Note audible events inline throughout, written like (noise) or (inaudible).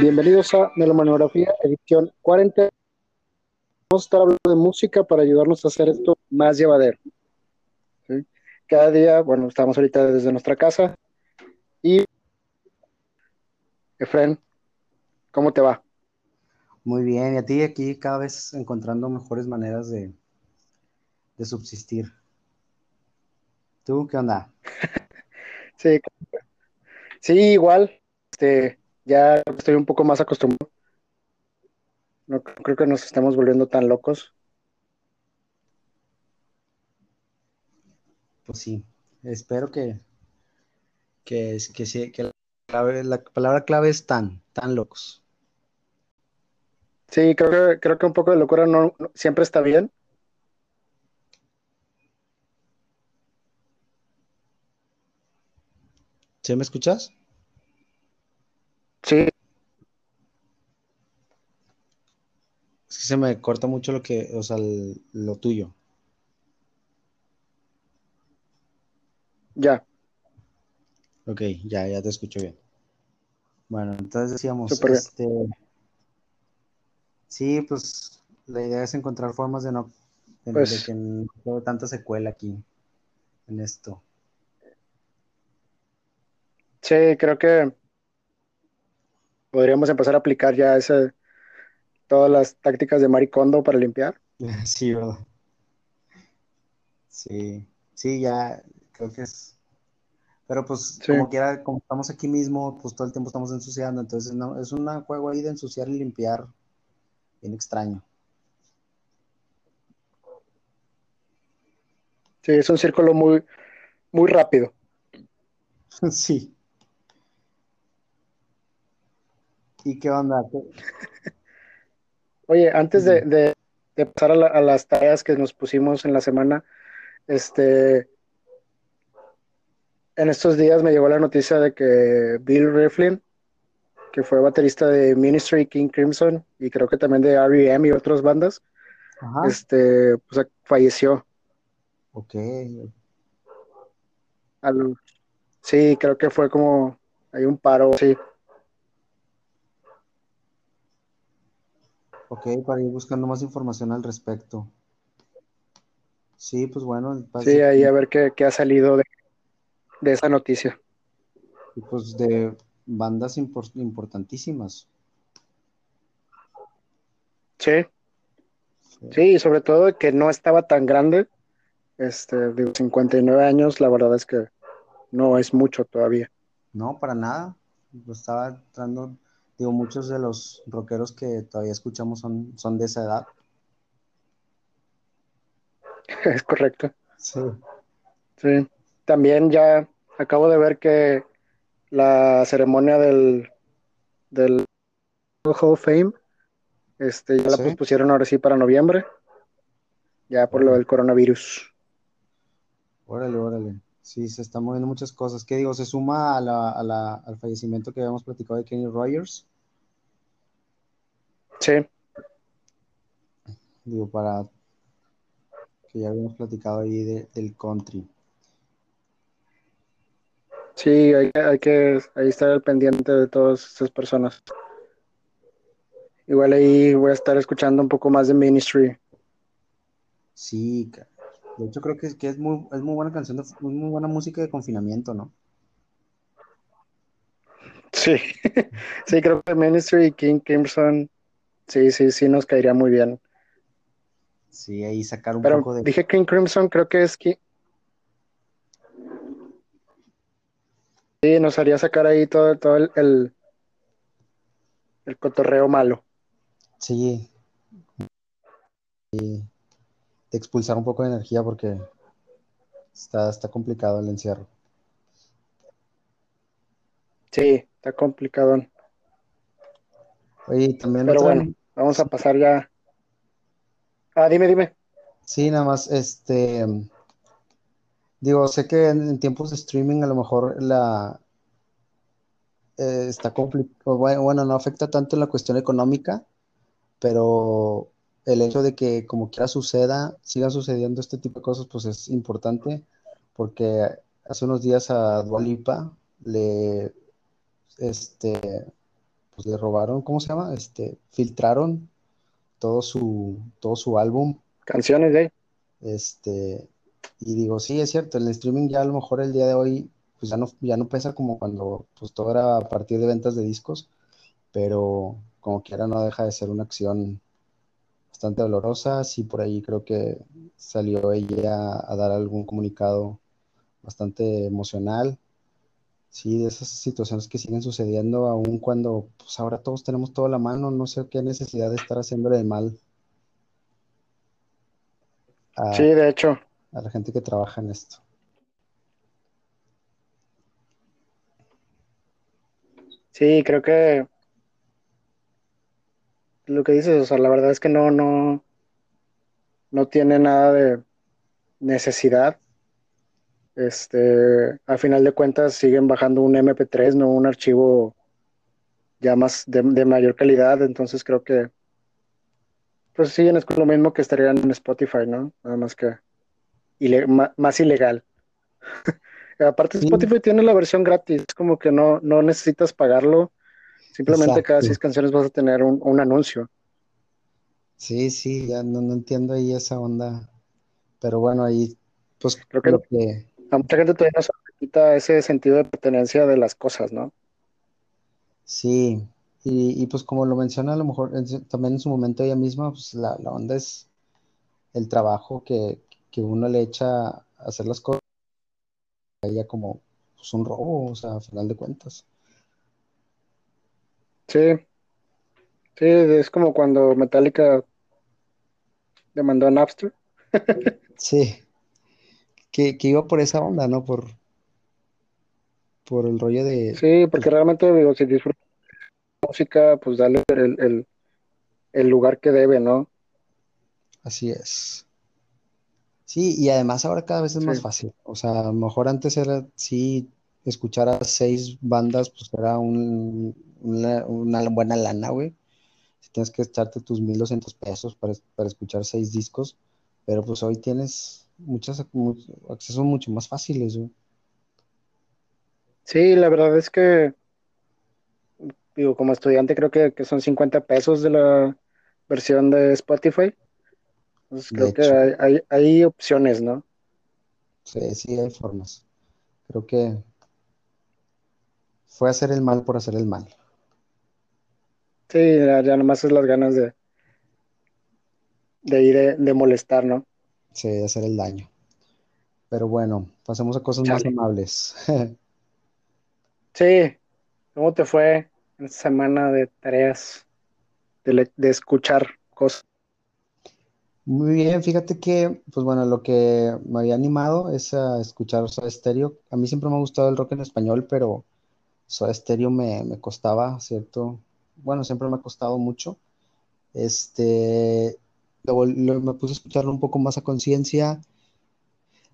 Bienvenidos a Melomanografía, edición 40. Vamos a estar hablando de música para ayudarnos a hacer esto más llevadero. ¿sí? Cada día, bueno, estamos ahorita desde nuestra casa. Y, Efren, ¿cómo te va? Muy bien, y a ti aquí cada vez encontrando mejores maneras de, de subsistir. ¿Tú qué onda? (laughs) sí, sí, igual. Este, ya estoy un poco más acostumbrado. No creo que nos estemos volviendo tan locos. Pues sí, espero que, que, que, que la, clave, la palabra clave es tan, tan locos. Sí, creo que, creo que un poco de locura no, no siempre está bien. ¿Sí me escuchas? Sí. Es que se me corta mucho lo que, o sea, el- lo tuyo. Ya, Ok, ya, ya te escucho bien. Bueno, entonces decíamos, bien. este, sí, pues la idea es encontrar formas de no, de, de Pues que no tanta secuela aquí en esto. sí, creo que podríamos empezar a aplicar ya ese, todas las tácticas de Maricondo para limpiar. (laughs) Sí, ¿verdad? Sí, sí, ya creo que es. Pero pues Sí, como quiera, como estamos aquí mismo, pues todo el tiempo estamos ensuciando, entonces no, es un juego ahí de ensuciar y limpiar, bien extraño. sí, es un círculo muy, muy rápido. (laughs) Sí. ¿Y qué onda? ¿Qué- Oye, antes de, Dime. de- de pasar a, la- a las tareas que nos pusimos en la semana, este, en estos días me llegó la noticia de que Bill Riflin, que fue baterista de Ministry, King Crimson y creo que también de R.E.M. y otras bandas, Ajá, este, pues falleció. ok, A los- sí, creo que fue como, hay un paro, sí, ok, para ir buscando más información al respecto. Sí, pues bueno, sí, ahí a ver qué, qué ha salido de, de esa noticia. pues de bandas impor- importantísimas. Sí, Sí. sí, y sobre todo que no estaba tan grande, este, digo, 59 años, la verdad es que no es mucho todavía. No, para nada. Lo estaba entrando, digo, muchos de los rockeros que todavía escuchamos son, son de esa edad. (laughs) Es correcto. Sí. Sí. También ya acabo de ver que la ceremonia del, del Hall of Fame, este, ya la Sí, pospusieron ahora sí para noviembre, ya por lo del coronavirus. órale, órale. Sí, se están moviendo muchas cosas. ¿Qué digo? Se suma a la, a la- al fallecimiento que habíamos platicado de Kenny Rogers. Sí, Digo, para que ya habíamos platicado ahí de- del country. sí, hay, que- hay que ahí estar al pendiente de todas esas personas. Igual ahí voy a estar escuchando un poco más de Ministry. Sí, de hecho creo que, es- que es muy, es muy buena canción, de- muy, muy buena música de confinamiento, ¿no? Sí, (laughs) sí, creo que Ministry y King Crimson, sí, sí, sí nos caería muy bien. Sí, ahí sacar un Pero poco de... dije King Crimson, creo que es que sí, nos haría sacar ahí todo, todo el, el, el cotorreo malo. Sí, de expulsar un poco de energía porque está, está complicado el encierro. Sí, está complicado. Oye, y también Pero otra, bueno, vamos a pasar ya. Ah, dime, dime. sí, nada más, este, digo, sé que en, tiempos de streaming a lo mejor la, eh, está complicado, bueno, no afecta tanto en la cuestión económica, pero el hecho de que como quiera suceda, siga sucediendo este tipo de cosas, pues es importante, porque hace unos días a Dua Lipa le, este, pues le robaron, ¿cómo se llama? Este, filtraron todo su, todo su álbum. Canciones de Este, y digo, sí, es cierto, el streaming ya a lo mejor el día de hoy, pues ya no, ya no pesa como cuando pues todo era a partir de ventas de discos, pero como quiera no deja de ser una acción bastante dolorosa. Sí, por ahí creo que salió ella a dar algún comunicado bastante emocional. Sí, de esas situaciones que siguen sucediendo, aun cuando pues ahora todos tenemos toda la mano, no sé qué necesidad de estar haciéndole de mal a, Sí, de hecho. a la gente que trabaja en esto. Sí, creo que lo que dices, o sea, la verdad es que no, no, no tiene nada de necesidad. Este, a final de cuentas siguen bajando un MP3, no un archivo ya más de, de mayor calidad, entonces creo que pues siguen es lo mismo que estarían en Spotify, ¿no? Nada más que ile- más ilegal. (laughs) Aparte Sí, Spotify tiene la versión gratis, como que no, no necesitas pagarlo, simplemente cada seis canciones vas a tener un, un anuncio. Sí, sí, ya no, no entiendo ahí esa onda. Pero bueno, ahí, pues Creo que lo que, a mucha gente todavía no se quita ese sentido de pertenencia de las cosas, ¿no? sí, y, y pues como lo menciona a lo mejor también en su momento ella misma, pues la, la onda es el trabajo que, que uno le echa a hacer las cosas, a ella como pues, un robo, o sea, a final de cuentas. Sí, sí, es como cuando Metallica demandó a Napster. Sí, que, que iba por esa onda, ¿no? Por, por el rollo de, Sí, porque realmente, digo, si disfrutas de música, pues dale el, el, el lugar que debe, ¿no? así es. Sí, y además ahora cada vez es Sí, más fácil. O sea, a lo mejor antes era, sí, escuchar a seis bandas, pues era un, una, una buena lana, güey. Si tienes que echarte tus 1200 pesos para, para escuchar seis discos, pero pues hoy tienes muchos mu- accesos mucho más fáciles, güey. sí, la verdad es que, digo, como estudiante creo que, que son 50 pesos de la versión de Spotify. Entonces De creo que hay, hay, hay opciones, ¿no? sí, sí hay formas. Creo que fue hacer el mal por hacer el mal. Sí, ya, ya nomás es las ganas de, de ir de, de molestar, ¿no? Sí, de hacer el daño. Pero bueno, pasemos a cosas más amables. (laughs) Sí, ¿cómo te fue en esta semana de tareas, de, escuchar cosas? Muy bien, fíjate que, pues bueno, lo que me había animado es a escuchar Soda Stereo. A mí siempre me ha gustado el rock en español, pero Soda Stereo me, me costaba, ¿cierto? Bueno, siempre me ha costado mucho. Este, lo me puse a escucharlo un poco más a conciencia.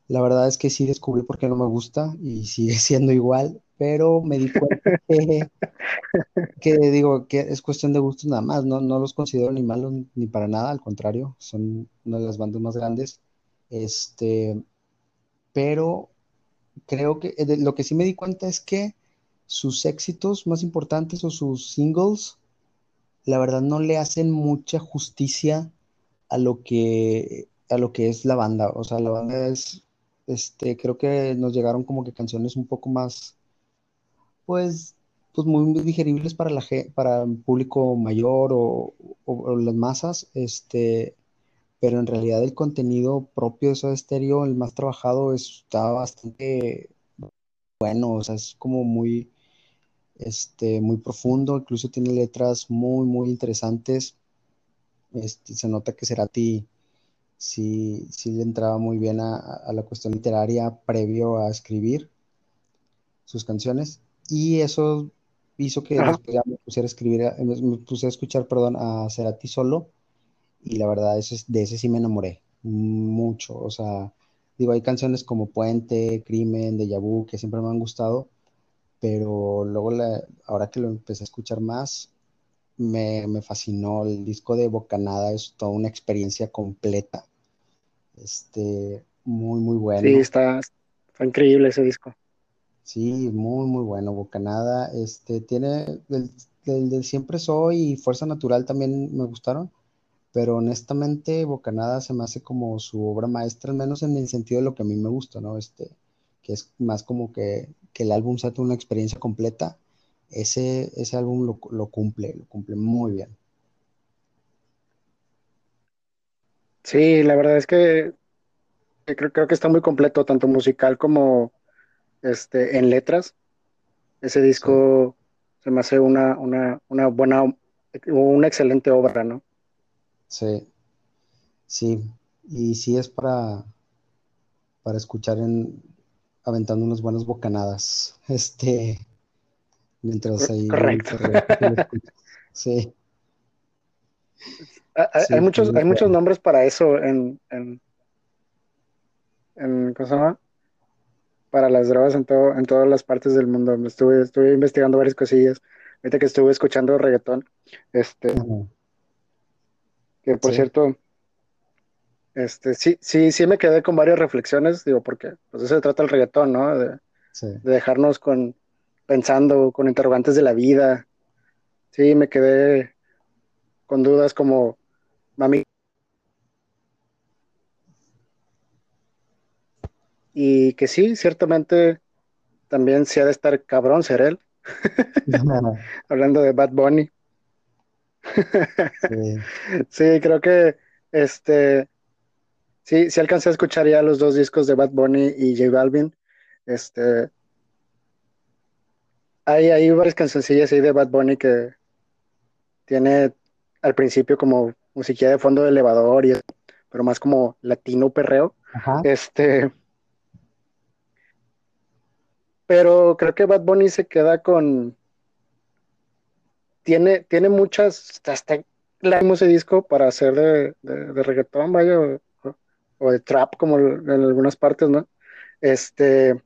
La verdad es que sí descubrí por qué no me gusta y sigue (laughs) siendo igual, pero me di cuenta que, (laughs) que digo que es cuestión de gustos nada más, no, no los considero ni malos ni para nada, al contrario, son una de las bandas más grandes. Este, pero creo que eh, de- lo que sí me di cuenta es que sus éxitos más importantes o sus singles, la verdad no le hacen mucha justicia a lo que, a lo que es la banda. O sea, la banda es, este, creo que nos llegaron como que canciones un poco más, pues, pues muy digeribles para la, para el público mayor o, o- o las masas, este, pero en realidad el contenido propio de Soda Stereo, el más trabajado, está bastante bueno, o sea, es como muy, este, muy profundo, incluso tiene letras muy, muy interesantes. Este, se nota que Cerati sí, sí le entraba muy bien a, a la cuestión literaria previo a escribir sus canciones. Y eso hizo que Ajá. después ya me pusiera a escribir, a- me puse a escuchar, perdón, a Cerati solo. Y la verdad ese, de ese sí me enamoré mucho, o sea, digo, hay canciones como Puente, Crimen, Deja Vu que siempre me han gustado, pero luego la- ahora que lo empecé a escuchar más, me, me fascinó, el disco de Bocanada es toda una experiencia completa, este, muy, muy Sí, bueno. está, está increíble ese disco. Sí, muy, muy bueno. Bocanada, este, tiene, el- del de Siempre Soy y Fuerza Natural también me gustaron, pero honestamente Bocanada se me hace como su obra maestra, al menos en el sentido de lo que a mí me gusta, ¿no? Este, que es más como que, que el álbum sea una experiencia completa. Ese, ese álbum lo, lo cumple, lo cumple muy bien. Sí, la verdad es que creo, creo que está muy completo, tanto musical como este, en letras. Ese Sí, disco se me hace una, una, una buena, una excelente obra, ¿no? sí, sí. Y sí es para, para escuchar en aventando unas buenas bocanadas. (laughs) Este, mientras ahí Correcto. lo (laughs) escuchas. Sí, Hay, sí, muchos, hay muchos nombres para eso en, en, en, ¿cómo se llama? Para las drogas en todo, en todas las partes del mundo. Me Estuve, estuve investigando varias cosillas. Ahorita que estuve escuchando reggaetón, este, que por Sí, cierto, este, sí, sí, sí me quedé con varias reflexiones, digo, porque pues eso se trata el reggaetón, ¿no? De, sí. de dejarnos con, pensando, con interrogantes de la vida. Sí, me quedé con dudas como, mami, y que sí, ciertamente también sí ha de estar cabrón ser él, (laughs) (laughs) hablando de Bad Bunny. Sí, (laughs) Sí, creo que este, sí, sí alcancé a escuchar ya los dos discos de Bad Bunny y J Balvin. Este, hay, hay varias cancioncillas ahí de Bad Bunny que tiene al principio como musiquilla de fondo de elevador y pero más como latino perreo. ajá, Este, pero creo que Bad Bunny se queda con, tiene, tiene muchas, hasta largo ese disco para hacer de, de, de reggaetón, vaya, o, o de trap como en algunas partes, ¿no? Este,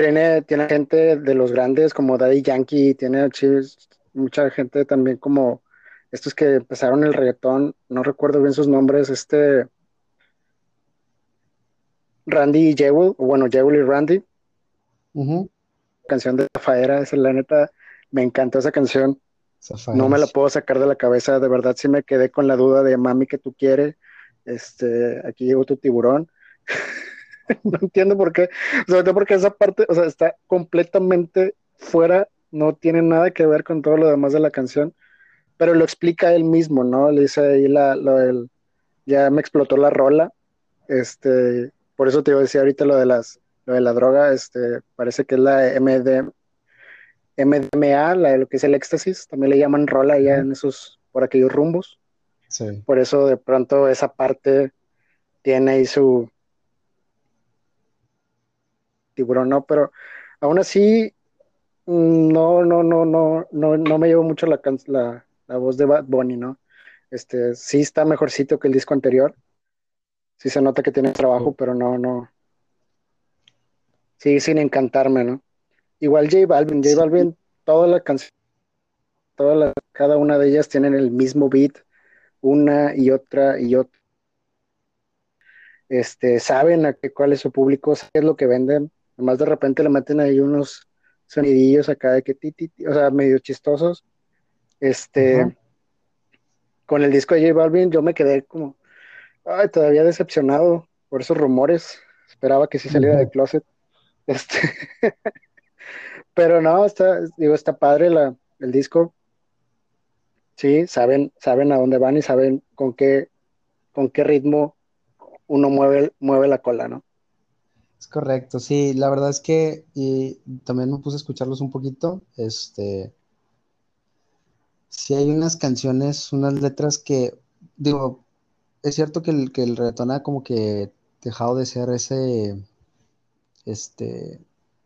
tiene, tiene gente de los grandes como Daddy Yankee, tiene mucha gente también como estos que empezaron el reggaetón, no recuerdo bien sus nombres, este Randy y Jewel, bueno, Jewel y Randy, canción de Zafaera, esa la neta, me encantó esa canción, no Zafaera, me la puedo sacar de la cabeza, de verdad sí me quedé con la duda de mami que tú quieres, este, aquí llegó tu tiburón, (laughs) (laughs) no entiendo por qué, sobre todo porque esa parte, o sea, está completamente fuera, no tiene nada que ver con todo lo demás de la canción, pero lo explica él mismo, ¿no? Le dice ahí la, lo del, ya me explotó la rola, este, por eso te iba a decir ahorita lo de las, lo de la droga, este, parece que es la MD, MDMA, la lo que es el éxtasis, también le llaman rola ya en esos, por aquellos rumbos, Sí, por eso de pronto esa parte tiene ahí su tiburón, ¿no? Pero aún así, mm, no, no, no, no, no, no me llevo mucho la, la, la voz de Bad Bunny, ¿no? Este, sí está mejorcito que el disco anterior, sí se nota que tiene trabajo, sí, pero no, no, sigue sin encantarme, ¿no? Igual J Balvin, J sí, Balvin, toda la canción, todas las, cada una de ellas tienen el mismo beat, una y otra y otra. Este, saben a qué, cuál es su público, qué es lo que venden. Además, de repente le meten ahí unos sonidillos acá de que ti, ti, ti, o sea, medio chistosos. Este, con el disco de J Balvin, yo me quedé como, ay, todavía decepcionado por esos rumores. Esperaba que sí saliera del closet. (laughs) Este, pero no, está, digo, está padre la, el disco. Sí, saben, saben a dónde van y saben con qué, con qué ritmo uno mueve, mueve la cola, ¿no? Es correcto, sí, la verdad es que y también me puse a escucharlos un poquito, este, sí hay unas canciones, unas letras que, digo, es cierto que el, que el ha como que dejado de ser ese, este,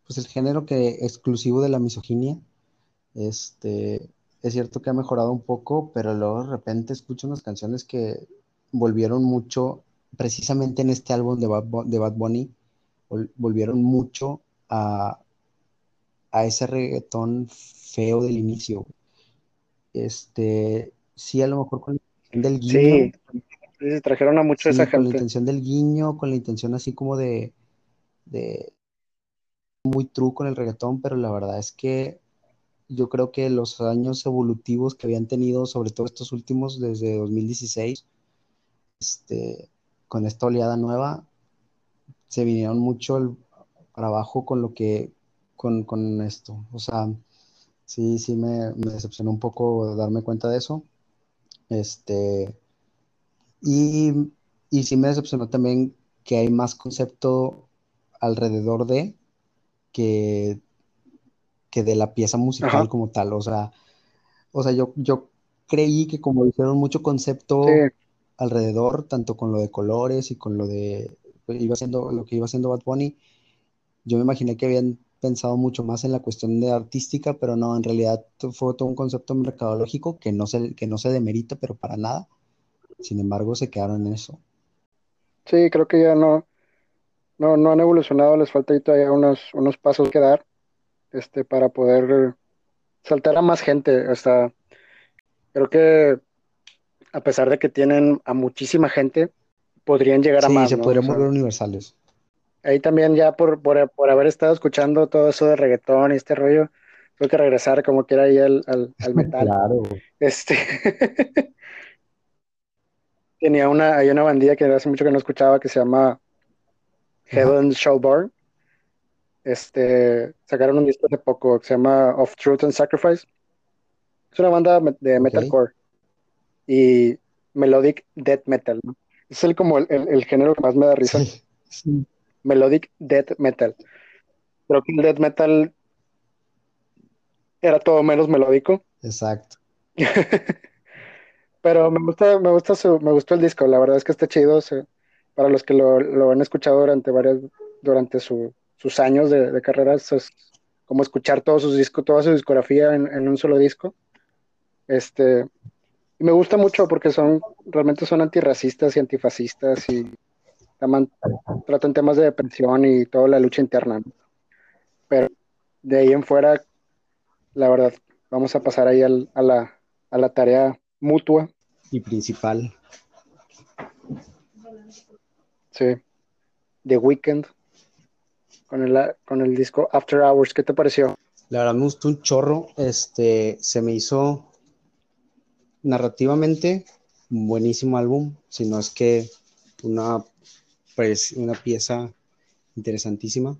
pues el género que exclusivo de la misoginia, este, es cierto que ha mejorado un poco, pero luego de repente escucho unas canciones que volvieron mucho, precisamente en este álbum de Bad, de Bad Bunny, volvieron mucho a, a ese reggaetón feo del inicio. Este, sí, a lo mejor con la intención del guiño, sí, trajeron a mucho de esa sí, con la gente. intención del guiño, con la intención así como de muy true con el reggaetón, pero la verdad es que yo creo que los años evolutivos que habían tenido, sobre todo estos últimos, desde 2016, este, con esta oleada nueva, se vinieron mucho para abajo con lo que, con, con esto. O sea, sí, sí me, me, decepcionó un poco darme cuenta de eso. Este, y, y sí me decepcionó también que hay más concepto alrededor de que, que de la pieza musical Ajá. como tal. O sea, o sea yo, yo creí que como dijeron mucho concepto Sí, alrededor, tanto con lo de colores y con lo de iba haciendo, lo que iba haciendo Bad Bunny, yo me imaginé que habían pensado mucho más en la cuestión de artística, pero no, en realidad fue todo un concepto mercadológico que no se, que no se demerita, pero para nada. Sin embargo, se quedaron en eso. sí, creo que ya no, no, no han evolucionado, les falta todavía unos, unos pasos que dar, este, para poder saltar a más gente. Hasta, creo que a pesar de que tienen a muchísima gente, podrían llegar a Sí, más, se ¿no? O podrían sea, volver universales. ahí también ya por, por, por haber estado escuchando todo eso de reggaetón y este rollo, tuve que regresar como quiera ahí al, al, al (laughs) metal. Claro. Este, (laughs) tenía una, hay una bandilla que hace mucho que no escuchaba que se llama. Heaven Shall Burn. Este, sacaron un disco hace poco que se llama Of Truth and Sacrifice. Es una banda de metalcore y melodic death metal, ¿no? Es el, como el, el, el género que más me da risa. Sí, sí, Melodic death metal. Creo que el death metal era todo menos melódico. exacto. (laughs) Pero me gusta, me gusta su, me gustó el disco, la verdad es que está chido. se- para los que lo, lo han escuchado durante varias, durante su, sus años de, de carrera, es como escuchar todos sus discos, toda su discografía en, en un solo disco. Este, me gusta mucho porque son, realmente son antirracistas y antifascistas y taman- tratan temas de depresión y toda la lucha interna. ¿no? Pero de ahí en fuera, la verdad, vamos a pasar ahí al- a la, a la tarea mutua, Y principal. sí, de Weekend, con el, con el disco After Hours. ¿Qué te pareció? La verdad me gustó un chorro. Este, se me hizo narrativamente un buenísimo álbum, si no es que una, pues, una pieza interesantísima.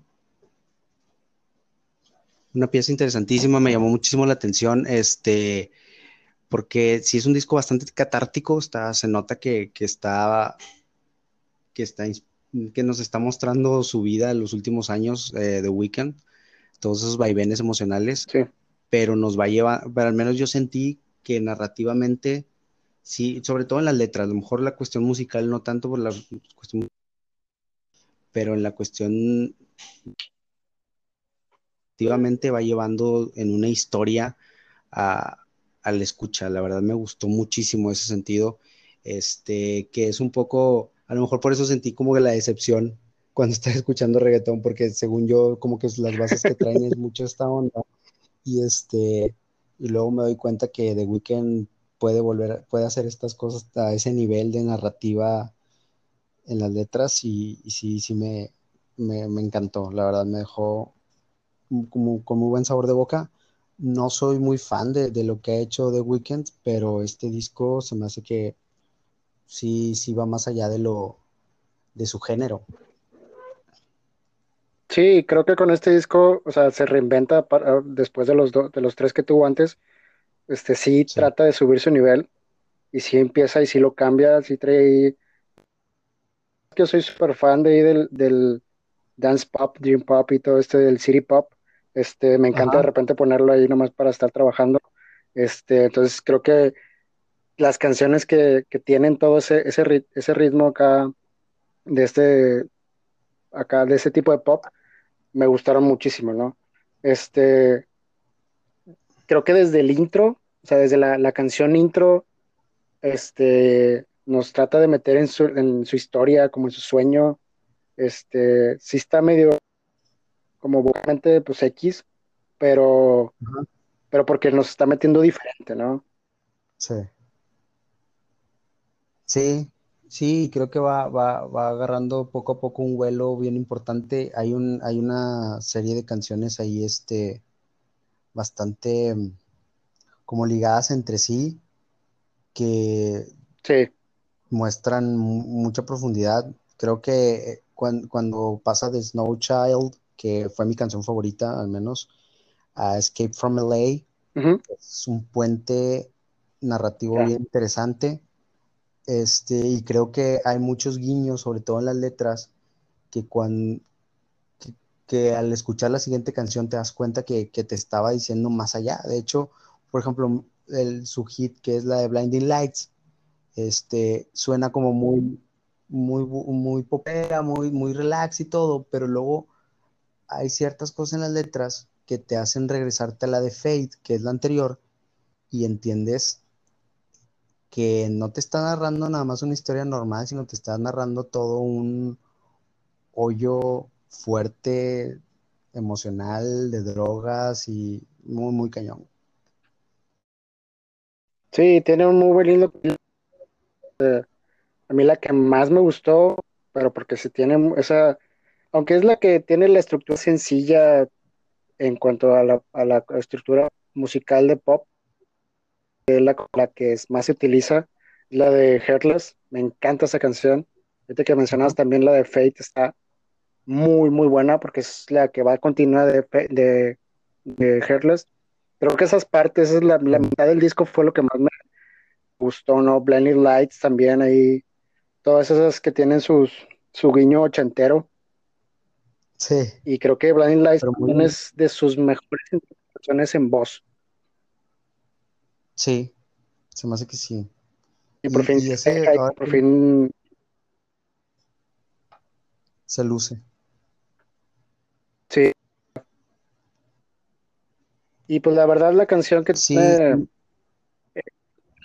Una pieza interesantísima, me llamó muchísimo la atención, este, porque sí es un disco bastante catártico, está, se nota que, que está, que está, que nos está mostrando su vida en los últimos años eh, de Weekend, todos esos vaivenes emocionales, Sí, pero nos va a llevar, pero al menos yo sentí que narrativamente, sí, sobre todo en las letras, a lo mejor la cuestión musical no tanto por la cuestión, pero en la cuestión efectivamente va llevando en una historia a, a, la escucha. La verdad me gustó muchísimo ese sentido, este, que es un poco, a lo mejor por eso sentí como que la decepción cuando estaba escuchando reggaetón, porque según yo, como que las bases que traen es (laughs) mucho esta onda. Y este, y luego me doy cuenta que The Weeknd puede volver, puede hacer estas cosas a ese nivel de narrativa en las letras y, sí, sí me, me, me, encantó, la verdad me dejó como, con muy buen sabor de boca. No soy muy fan de, de, lo que ha hecho The Weeknd, pero este disco se me hace que sí, sí va más allá de lo de su género. Sí, creo que con este disco, o sea, se reinventa para, después de los, do, de los tres que tuvo antes. Este sí, sí, trata de subir su nivel y sí empieza y sí lo cambia, sí trae ahí. Yo soy súper fan de ahí del, del, dance pop, dream pop y todo este del city pop. Este, me encanta Ajá. de repente ponerlo ahí nomás para estar trabajando. Este, entonces creo que las canciones que, que tienen todo ese, ese, ese ritmo acá de este acá de ese tipo de pop me gustaron muchísimo, ¿no? Este, creo que desde el intro, o sea, desde la, la canción intro, este, nos trata de meter en su, en su historia, como en su sueño, este, sí está medio como vocalmente, pues X, pero, pero porque nos está metiendo diferente, ¿no? Sí. Sí, Sí, creo que va, va, va agarrando poco a poco un vuelo bien importante. Hay un, hay una serie de canciones ahí, este, bastante mm, como ligadas entre sí, que Sí, muestran mu- mucha profundidad. Creo que cuando, cuando pasa de Snow Child, que fue mi canción favorita, al menos, a Escape from LA, es un puente narrativo bien interesante. Este, y creo que hay muchos guiños, sobre todo en las letras, que, cuando, que, al escuchar la siguiente canción te das cuenta que, que te estaba diciendo más allá. De hecho, por ejemplo, el, su hit, que es la de Blinding Lights, este, suena como muy, muy, muy popera, muy, muy relax y todo, pero luego hay ciertas cosas en las letras que te hacen regresarte a la de Fate, que es la anterior, y entiendes que no te está narrando nada más una historia normal, sino te está narrando todo un hoyo fuerte, emocional, de drogas y muy, muy cañón. Sí, tiene un muy buen lindo. A mí la que más me gustó, pero porque se tiene esa, aunque es la que tiene la estructura sencilla en cuanto a la, a la estructura musical de pop, es la, la que es, más se utiliza, la de Heartless. Me encanta esa canción. Ahorita que mencionabas también la de Fate, está muy, muy buena porque es la que va a continuar de, de, de Heartless. Creo que esas partes, es la, mitad del disco fue lo que más me gustó, ¿no? Blinding Lights también ahí, todas esas que tienen sus, su guiño ochentero. sí, Y creo que Blinding Lights también muy, es de sus mejores interpretaciones en voz. Sí, se me hace que sí. Y por Y, fin y se ese por fin, luce. sí. Y pues la verdad la canción que Sí, tiene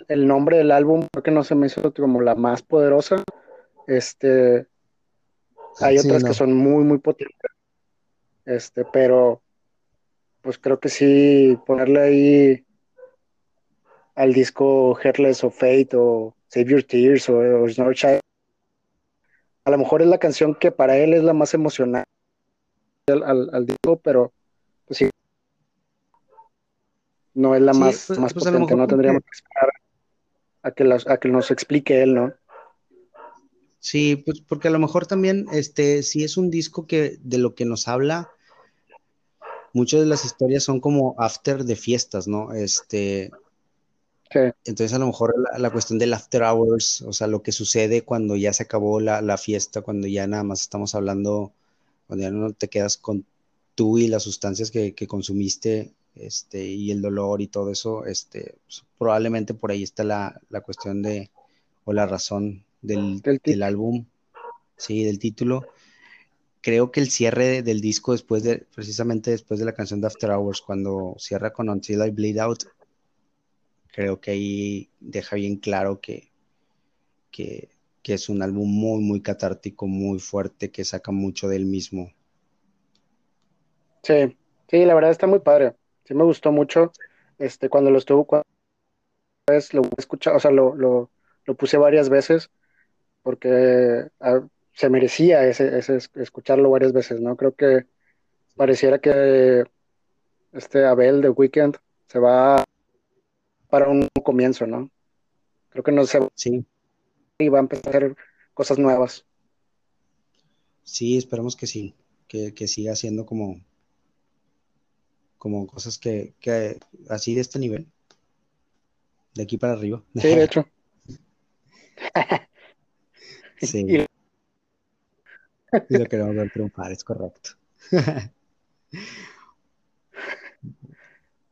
el nombre del álbum, creo que no se me hizo como la más poderosa. Este, hay sí, otras que son muy, muy potentes, este, pero pues creo que sí ponerle ahí al disco Heartless o Fate o Save Your Tears o, o Snow Child, a lo mejor es la canción que para él es la más emocional al, al, al disco, pero pues sí, no es la Sí, más, pues, más pues potente, no tendríamos que esperar a que, las, a que nos explique él, ¿no? sí, pues porque a lo mejor también, este, sí es un disco que de lo que nos habla, muchas de las historias son como after de fiestas, ¿no? Este, Sí, entonces a lo mejor la, la cuestión del after hours, o sea, lo que sucede cuando ya se acabó la, la fiesta, cuando ya nada más estamos hablando, cuando ya no te quedas con tú y las sustancias que, que consumiste, este, y el dolor y todo eso, este, pues, probablemente por ahí está la, la cuestión de, o la razón del, del álbum, sí, del título. Creo que el cierre del disco después de, precisamente después de la canción de After Hours, cuando cierra con Until I Bleed Out, creo que ahí deja bien claro que, que, es un álbum muy, muy catártico, muy fuerte, que saca mucho del mismo. Sí, sí, la verdad está muy padre. Sí me gustó mucho. Este, cuando lo estuvo, cuando lo escuché, o sea, lo, lo, lo puse varias veces porque ah, se merecía ese, ese es- escucharlo varias veces, ¿no? Creo que pareciera que este Abel de Weekend se va para un comienzo, ¿no? Creo que no se va Sí, y va a empezar a hacer cosas nuevas. sí, esperemos que sí, que, que siga siendo como, como cosas que, que así de este nivel, de aquí para arriba. Sí, de hecho. (laughs) sí, Y y lo queremos ver triunfar, es correcto. (laughs)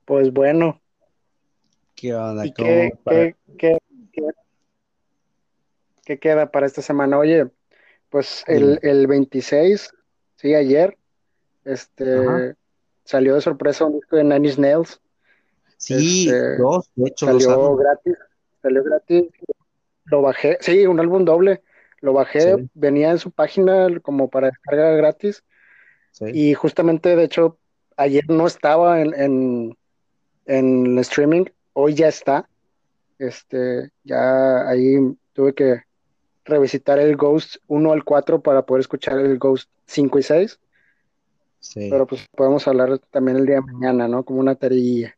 pues bueno, ¿Qué onda? ¿y qué, ¿Cómo para... qué, qué, qué, queda para esta semana? Oye, pues el, el 26, sí, ayer, Ajá. este, salió de sorpresa un disco de Nine Inch Nails, Sí, este, dos, de hecho, salió gratis, salió gratis, lo bajé, sí, un álbum doble, lo bajé, Sí, venía en su página como para descarga gratis, sí, y justamente, de hecho, ayer no estaba en, en, en el streaming, hoy ya está, este, ya ahí tuve que revisitar el Ghost 1 al 4 para poder escuchar el Ghost 5 y 6. Sí. Pero pues podemos hablar también el día de mañana, ¿no? Como una tarea.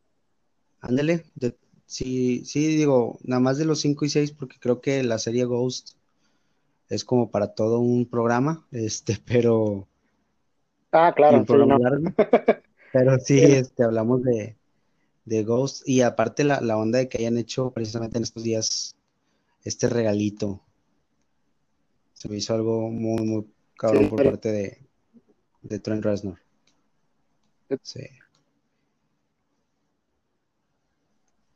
Ándale, sí, sí, digo, nada más de los 5 y 6, porque creo que la serie Ghost es como para todo un programa, este, (laughs) pero, Ah, claro, sí, no. (laughs) pero Sí, este, hablamos de, de Ghost, y aparte la, la onda de que hayan hecho precisamente en estos días este regalito, se me hizo algo muy, muy cabrón sí, por parte de, de Trent Reznor, sí.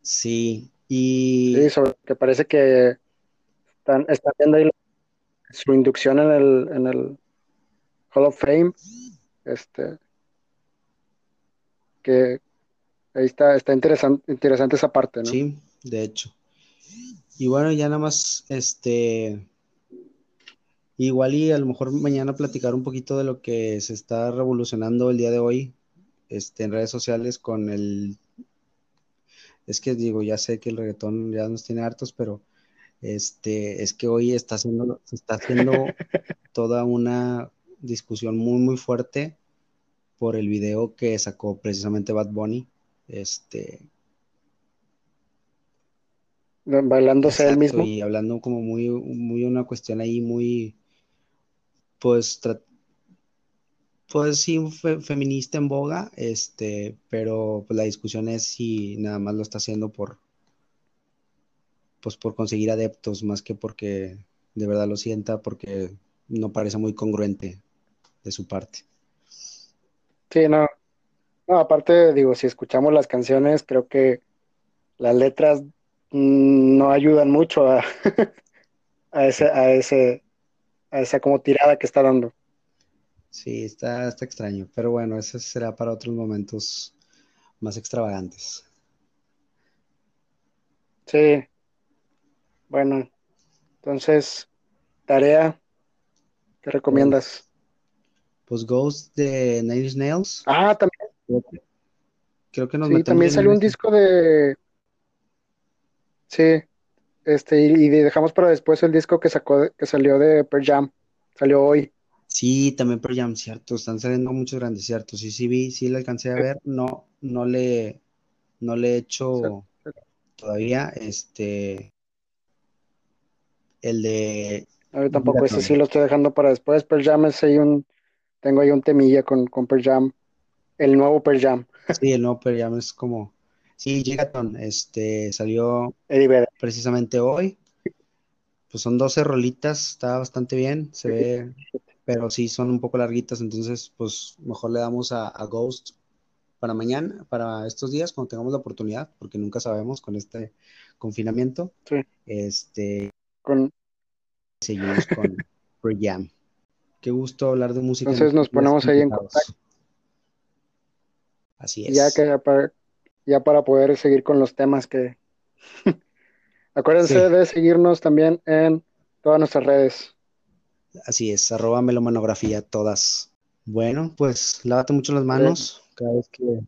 Sí, sí, y sobre que parece que están, están viendo ahí su inducción en el, en el Hall of Fame, este, que ahí está, está interesante, interesante esa parte, ¿no? sí, de hecho. Y bueno, ya nada más, este, igual y a lo mejor mañana platicar un poquito de lo que se está revolucionando el día de hoy, este, en redes sociales con el, es que digo, ya sé que el reggaetón ya nos tiene hartos, pero este, es que hoy está haciendo, se está haciendo (laughs) toda una discusión muy, muy fuerte por el video que sacó precisamente Bad Bunny, este, Bailándose él mismo. y hablando como muy, muy una cuestión ahí muy, pues, pues sí, fe- feminista en boga, este, pero pues la discusión es si nada más lo está haciendo por, pues por conseguir adeptos, más que porque de verdad lo sienta, porque no parece muy congruente de su parte. Sí, no. No, aparte, digo, si escuchamos las canciones, creo que las letras mm, no ayudan mucho a, (laughs) a ese, a ese, a esa como tirada que está dando. Sí, está, está extraño, pero bueno, eso será para otros momentos más extravagantes. Sí, bueno, entonces, tarea, ¿qué recomiendas? Pues Ghost de Nine Nails, Ah, también, creo que, nos sí, también salió un ese. disco de, sí, este, y, y dejamos para después el disco que sacó, que salió de Pearl Jam, salió hoy. Sí, también Pearl Jam, cierto, están saliendo muchos grandes, cierto. Sí, sí vi, sí le alcancé a ver, no, no le, no le he hecho todavía, este, el de A mí tampoco, ese sí lo estoy dejando para después. Pearl Jam es ahí un, tengo ahí un temilla con, con Pearl Jam, el nuevo Pearl Jam, Sí, el nuevo Pearl Jam es como, sí, Gigaton, este, salió precisamente hoy, pues son 12 rolitas, está bastante bien, se ve, pero sí son un poco larguitas, entonces pues mejor le damos a, a Ghost para mañana, para estos días, cuando tengamos la oportunidad, porque nunca sabemos con este confinamiento. Sí. Este, Con, seguimos con Pearl Jam. Qué gusto hablar de música. en Entonces nos ponemos ahí en complicados. Así es. ya que ya para, ya para poder seguir con los temas que (laughs) acuérdense Sí. de seguirnos también en todas nuestras redes. Así es, arroba melomanografía todas. Bueno, pues lávate mucho las manos cada vez que